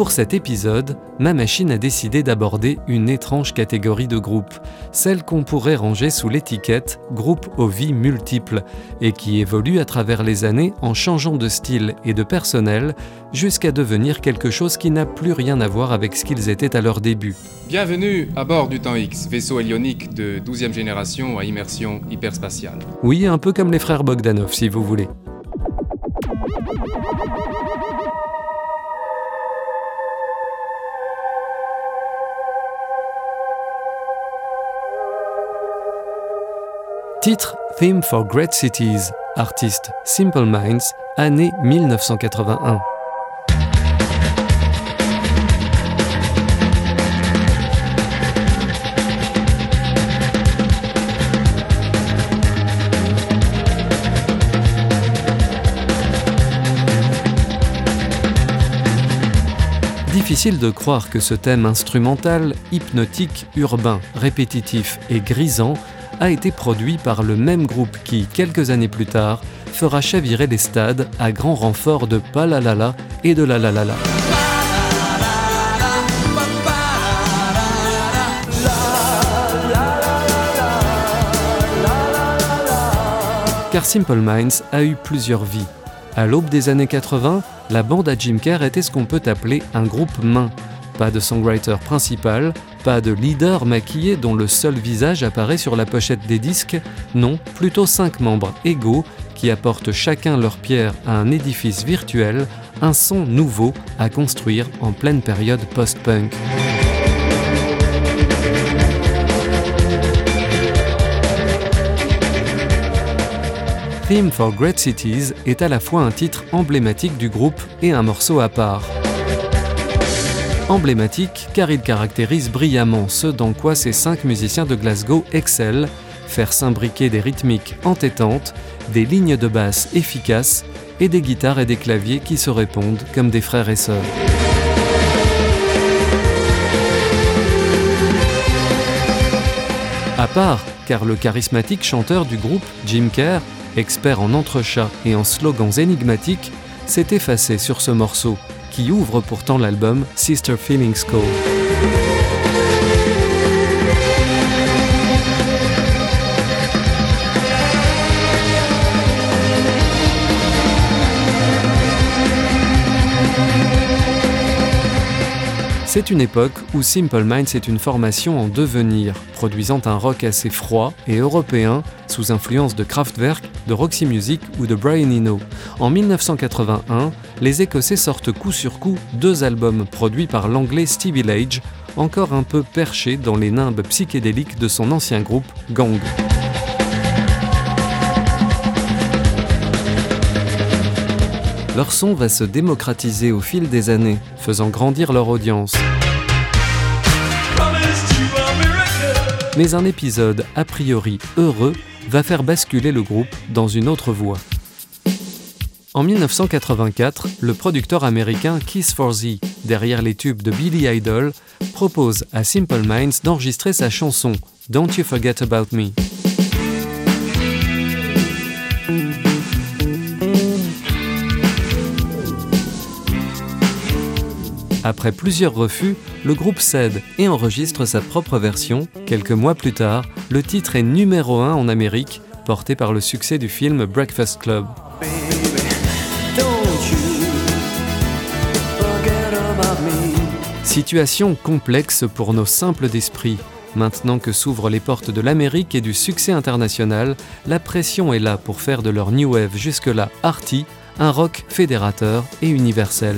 Pour cet épisode, ma machine a décidé d'aborder une étrange catégorie de groupes, celle qu'on pourrait ranger sous l'étiquette groupe aux vies multiples, et qui évolue à travers les années en changeant de style et de personnel, jusqu'à devenir quelque chose qui n'a plus rien à voir avec ce qu'ils étaient à leur début. Bienvenue à bord du Temps X, vaisseau hélionique de 12e génération à immersion hyperspatiale. Oui, un peu comme les frères Bogdanov, si vous voulez. Titre Theme for Great Cities, artiste Simple Minds, année 1981. Difficile de croire que ce thème instrumental, hypnotique, urbain, répétitif et grisant a été produit par le même groupe qui, quelques années plus tard, fera chavirer les stades à grand renfort de palalala et de la la la la. Car Simple Minds a eu plusieurs vies. À l'aube des années 80, la bande à Jim Kerr était ce qu'on peut appeler un groupe main. Pas de songwriter principal, pas de leader maquillé dont le seul visage apparaît sur la pochette des disques, non, plutôt cinq membres égaux qui apportent chacun leur pierre à un édifice virtuel, un son nouveau à construire en pleine période post-punk. Theme for Great Cities est à la fois un titre emblématique du groupe et un morceau à part emblématique car il caractérise brillamment ce dans quoi ces cinq musiciens de Glasgow excellent, faire s'imbriquer des rythmiques entêtantes, des lignes de basse efficaces et des guitares et des claviers qui se répondent comme des frères et sœurs. À part, car le charismatique chanteur du groupe, Jim Kerr, expert en entrechats et en slogans énigmatiques, s'est effacé sur ce morceau qui ouvre pourtant l'album Sister Feelings Co. C'est une époque où Simple Minds est une formation en devenir, produisant un rock assez froid et européen, sous influence de Kraftwerk, de Roxy Music ou de Brian Eno. En 1981, les Écossais sortent coup sur coup deux albums produits par l'anglais Stevie Lage, encore un peu perché dans les nimbes psychédéliques de son ancien groupe Gang. Leur son va se démocratiser au fil des années, faisant grandir leur audience. Mais un épisode a priori heureux va faire basculer le groupe dans une autre voie. En 1984, le producteur américain Kiss for Z, derrière les tubes de Billy Idol, propose à Simple Minds d'enregistrer sa chanson Don't You Forget About Me. Après plusieurs refus, le groupe cède et enregistre sa propre version. Quelques mois plus tard, le titre est numéro 1 en Amérique, porté par le succès du film Breakfast Club. Situation complexe pour nos simples d'esprit. Maintenant que s'ouvrent les portes de l'Amérique et du succès international, la pression est là pour faire de leur new wave jusque-là arty un rock fédérateur et universel.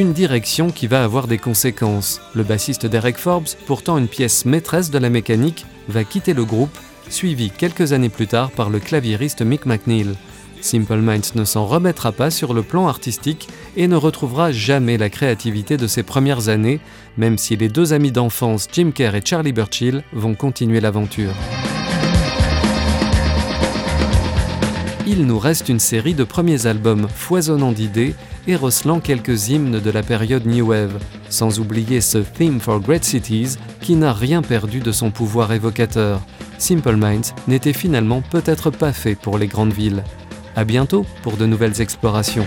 Une direction qui va avoir des conséquences. Le bassiste Derek Forbes, pourtant une pièce maîtresse de la mécanique, va quitter le groupe, suivi quelques années plus tard par le claviériste Mick McNeil. Simple Minds ne s'en remettra pas sur le plan artistique et ne retrouvera jamais la créativité de ses premières années, même si les deux amis d'enfance Jim Kerr et Charlie Burchill vont continuer l'aventure. Il nous reste une série de premiers albums foisonnants d'idées et recelant quelques hymnes de la période New Wave, sans oublier ce Theme for Great Cities qui n'a rien perdu de son pouvoir évocateur. Simple Minds n'était finalement peut-être pas fait pour les grandes villes. À bientôt pour de nouvelles explorations.